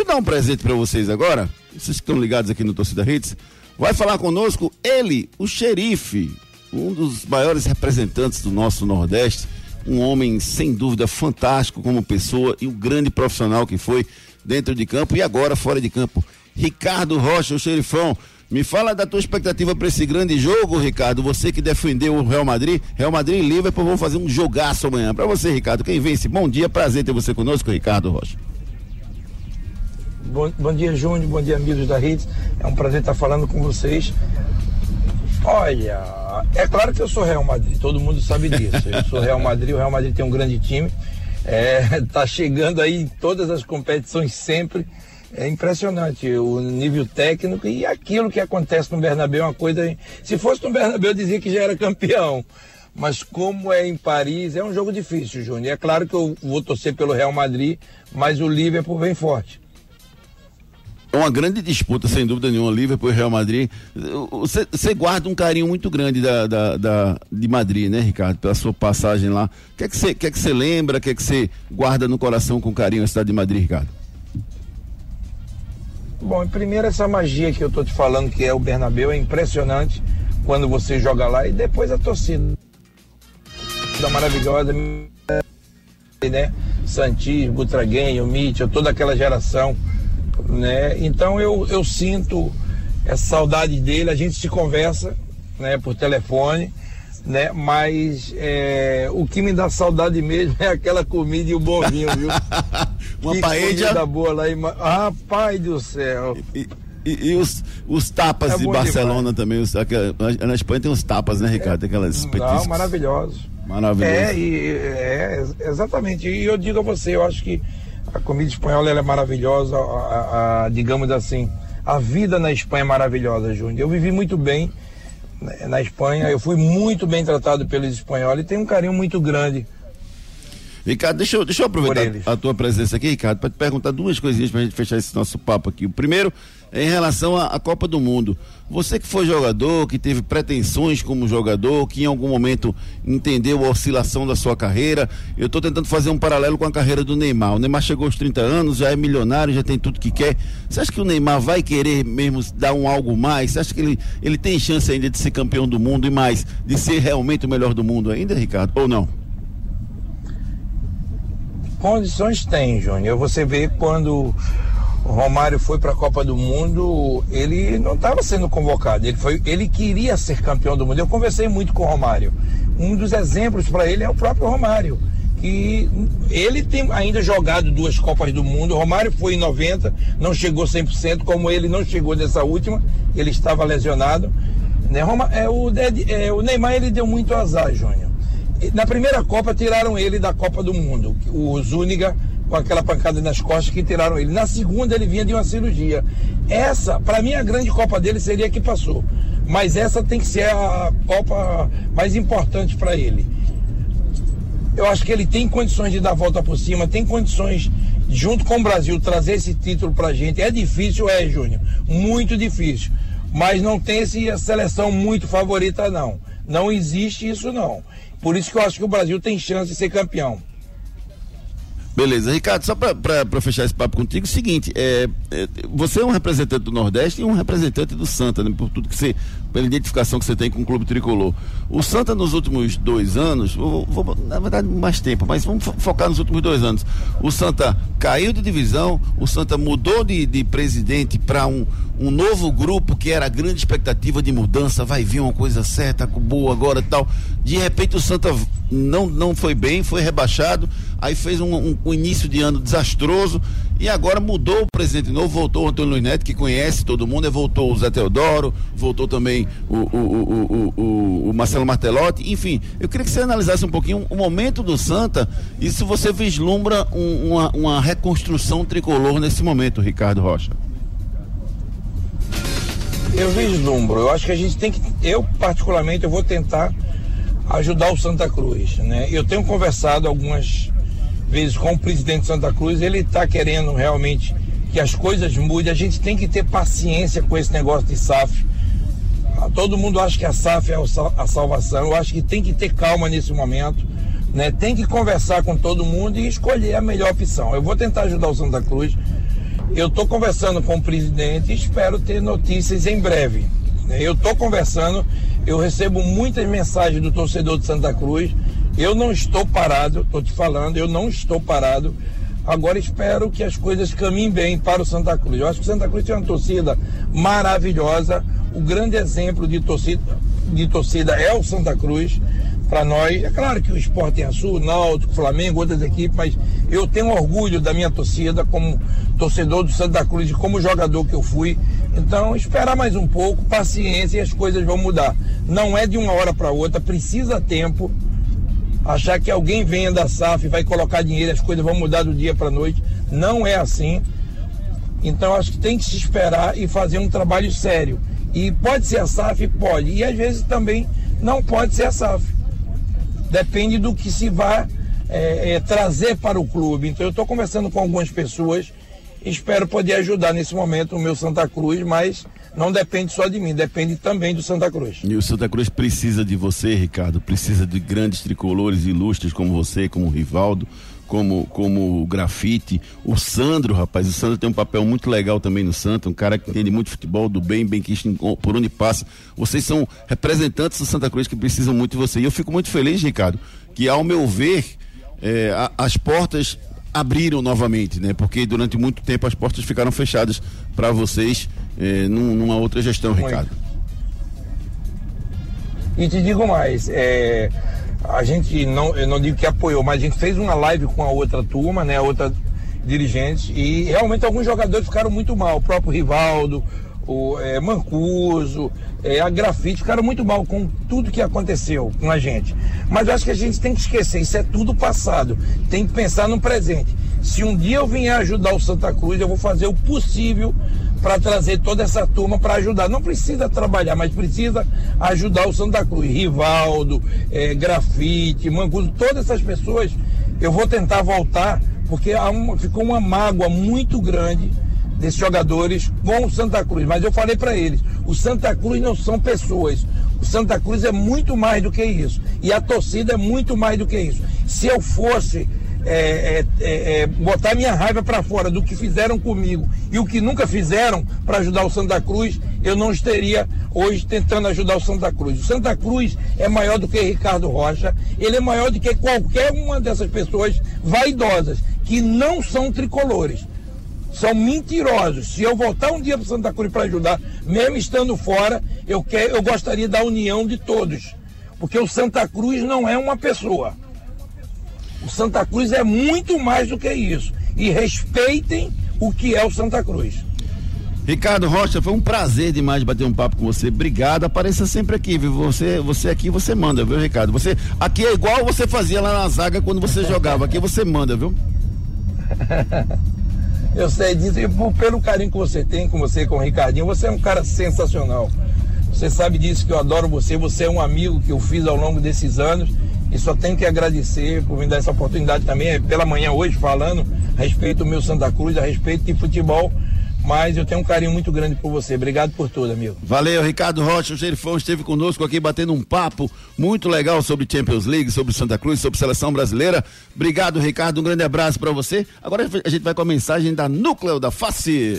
Deixa eu dar um presente para vocês agora. Vocês que estão ligados aqui no Torcida Hits. Vai falar conosco ele, o xerife, um dos maiores representantes do nosso Nordeste, um homem sem dúvida fantástico como pessoa e um grande profissional que foi dentro de campo e agora fora de campo. Ricardo Rocha, o xerifão. Me fala da tua expectativa para esse grande jogo, Ricardo. Você que defendeu o Real Madrid, Real Madrid e Liverpool vão fazer um jogaço amanhã. Para você, Ricardo, quem vence? Bom dia, prazer ter você conosco, Ricardo Rocha. Bom, bom dia, Júnior. Bom dia, amigos da Rede. É um prazer estar falando com vocês. Olha, é claro que eu sou Real Madrid, todo mundo sabe disso. Eu sou Real Madrid, o Real Madrid tem um grande time. É, tá chegando aí em todas as competições sempre. É impressionante o nível técnico e aquilo que acontece no Bernabéu é uma coisa. Se fosse no Bernabéu, eu dizia que já era campeão. Mas como é em Paris, é um jogo difícil, Júnior. É claro que eu vou torcer pelo Real Madrid, mas o Liverpool vem forte. É uma grande disputa, sem dúvida nenhuma, Liverpool e Real Madrid. Você guarda um carinho muito grande da, da, da, de Madrid, né, Ricardo? Pela sua passagem lá. O que é que você que é que lembra, o que é que você guarda no coração com carinho a cidade de Madrid, Ricardo? Bom, primeiro essa magia que eu tô te falando, que é o Bernabéu, é impressionante quando você joga lá e depois a torcida da maravilhosa, né? Santis, Butraguenho, Mitchell, toda aquela geração né? Então eu, eu sinto essa saudade dele, a gente se conversa, né, por telefone, né? Mas é, o que me dá saudade mesmo é aquela comida e o bom vinho, viu? Uma que paella. boa lá em... Ah, pai do céu. E, e, e os, os tapas é de Barcelona demais. também, os, na Espanha tem os tapas, né, Ricardo? Aquelas Não, maravilhosos. Maravilhoso. É, e, é, exatamente. E eu digo a você, eu acho que a comida espanhola é maravilhosa, a, a, a, digamos assim, a vida na Espanha é maravilhosa, Júnior. Eu vivi muito bem né, na Espanha, eu fui muito bem tratado pelos espanhóis e tenho um carinho muito grande. Ricardo, deixa eu, deixa eu aproveitar a tua presença aqui, Ricardo, para te perguntar duas coisinhas para a gente fechar esse nosso papo aqui. O primeiro, em relação à, Copa do Mundo. Você que foi jogador, que teve pretensões como jogador, que em algum momento entendeu a oscilação da sua carreira, eu estou tentando fazer um paralelo com a carreira do Neymar. O Neymar chegou aos 30 anos, já é milionário, já tem tudo que quer. Você acha que o Neymar vai querer mesmo dar um algo mais? Você acha que ele, ele tem chance ainda de ser campeão do mundo e mais, de ser realmente o melhor do mundo ainda, Ricardo? Ou não? Condições tem, Júnior. Você vê quando o Romário foi para a Copa do Mundo, ele não estava sendo convocado, ele, foi, ele queria ser campeão do mundo. Eu conversei muito com o Romário. Um dos exemplos para ele é o próprio Romário, que ele tem ainda jogado duas Copas do Mundo. O Romário foi em 90, não chegou 100%, como ele não chegou nessa última, ele estava lesionado. Né? Roma, é, o, é, o Neymar ele deu muito azar, Júnior. Na primeira Copa tiraram ele da Copa do Mundo. O Zúñiga com aquela pancada nas costas que tiraram ele. Na segunda ele vinha de uma cirurgia. Essa, para mim, a grande Copa dele seria a que passou. Mas essa tem que ser a Copa mais importante para ele. Eu acho que ele tem condições de dar a volta por cima, tem condições, junto com o Brasil, trazer esse título pra gente. É difícil, é, Júnior. Muito difícil. Mas não tem essa seleção muito favorita, não. Não existe isso, não. Por isso que eu acho que o Brasil tem chance de ser campeão. Beleza, Ricardo, só para fechar esse papo contigo, o seguinte, é, é, você é um representante do Nordeste e um representante do Santa, né, por tudo que você, pela identificação que você tem com o Clube Tricolor. O Santa nos últimos dois anos, vou, vou, na verdade mais tempo, mas vamos focar nos últimos dois anos. O Santa caiu de divisão, o Santa mudou de, de presidente para um, um novo grupo que era a grande expectativa de mudança, vai vir uma coisa certa, boa agora e tal. De repente o Santa não, não foi bem, foi rebaixado, aí fez um, um, um, início de ano desastroso. E agora mudou o presidente novo, voltou o Antônio Luiz Neto, que conhece todo mundo, e voltou o Zé Teodoro, voltou também o, o, o, o, Marcelo Martelotti, enfim, eu queria que você analisasse um pouquinho o momento do Santa e se você vislumbra uma, uma reconstrução tricolor nesse momento, Ricardo Rocha. Eu vislumbro, eu acho que a gente tem que, eu particularmente, eu vou tentar ajudar o Santa Cruz. Né? Eu tenho conversado algumas vezes com o presidente Santa Cruz, ele está querendo realmente que as coisas mudem. A gente tem que ter paciência com esse negócio de SAF. Todo mundo acha que a SAF é a salvação. Eu acho que tem que ter calma nesse momento. Né? Tem que conversar com todo mundo e escolher a melhor opção. Eu vou tentar ajudar o Santa Cruz. Eu estou conversando com o presidente e espero ter notícias em breve. Eu estou conversando, eu recebo muitas mensagens do torcedor de Santa Cruz. Eu não estou parado, estou te falando, eu não estou parado. Agora espero que as coisas caminhem bem para o Santa Cruz. Eu acho que o Santa Cruz tem uma torcida maravilhosa. O grande exemplo de torcida, de torcida é o Santa Cruz para nós. É claro que o Esporte é Sul, Náutico, Flamengo, outras equipes, mas eu tenho orgulho da minha torcida como torcedor do Santa Cruz e como jogador que eu fui. Então, esperar mais um pouco, paciência e as coisas vão mudar. Não é de uma hora para outra, precisa tempo. Achar que alguém venha da SAF vai colocar dinheiro, as coisas vão mudar do dia para a noite. Não é assim. Então, acho que tem que se esperar e fazer um trabalho sério. E pode ser a SAF? Pode. E às vezes também não pode ser a SAF depende do que se vai é, é, trazer para o clube. Então eu estou conversando com algumas pessoas, espero poder ajudar nesse momento o meu Santa Cruz, mas não depende só de mim, depende também do Santa Cruz. E o Santa Cruz precisa de você, Ricardo, precisa de grandes tricolores ilustres como você, como o Rivaldo, como, como o grafite. O Sandro, rapaz, o Sandro tem um papel muito legal também no Santa, um cara que entende muito futebol, do bem, bem que por onde passa. Vocês são representantes do Santa Cruz que precisam muito de você. E eu fico muito feliz, Ricardo, que ao meu ver, é, a, as portas abriram novamente, né? Porque durante muito tempo as portas ficaram fechadas para vocês é, num, numa outra gestão, muito. Ricardo. E te digo mais, é, a gente não, eu não digo que apoiou, mas a gente fez uma live com a outra turma, né, a outra dirigente, e realmente alguns jogadores ficaram muito mal, o próprio Rivaldo, o é, Mancuso, é, a Grafite ficaram muito mal com tudo que aconteceu com a gente. Mas eu acho que a gente tem que esquecer, isso é tudo passado, tem que pensar no presente. Se um dia eu vier ajudar o Santa Cruz, eu vou fazer o possível para trazer toda essa turma para ajudar. Não precisa trabalhar, mas precisa ajudar o Santa Cruz. Rivaldo, é, Grafite, Mancuso, todas essas pessoas eu vou tentar voltar, porque uma, ficou uma mágoa muito grande desses jogadores com o Santa Cruz. Mas eu falei para eles: o Santa Cruz não são pessoas. O Santa Cruz é muito mais do que isso. E a torcida é muito mais do que isso. Se eu fosse é, é, é, é, botar minha raiva para fora do que fizeram comigo e o que nunca fizeram para ajudar o Santa Cruz, eu não estaria hoje tentando ajudar o Santa Cruz. O Santa Cruz é maior do que Ricardo Rocha, ele é maior do que qualquer uma dessas pessoas vaidosas que não são tricolores. São mentirosos. Se eu voltar um dia para Santa Cruz para ajudar, mesmo estando fora, eu, quer, eu gostaria da união de todos. Porque o Santa Cruz não é uma pessoa. O Santa Cruz é muito mais do que isso. E respeitem o que é o Santa Cruz. Ricardo Rocha, foi um prazer demais bater um papo com você. Obrigado. Apareça sempre aqui, viu? Você, você aqui você manda, viu, Ricardo? Você aqui é igual você fazia lá na zaga quando você jogava. Aqui você manda, viu? Eu sei disso e pelo carinho que você tem com você, com o Ricardinho, você é um cara sensacional. Você sabe disso que eu adoro você, você é um amigo que eu fiz ao longo desses anos e só tenho que agradecer por me dar essa oportunidade também, pela manhã hoje, falando respeito do meu Santa Cruz, a respeito de futebol. Mas eu tenho um carinho muito grande por você. Obrigado por tudo, amigo. Valeu, Ricardo Rocha, o Gerifão esteve conosco aqui batendo um papo muito legal sobre Champions League, sobre Santa Cruz, sobre seleção brasileira. Obrigado, Ricardo. Um grande abraço para você. Agora a gente vai com a mensagem da Núcleo da Face.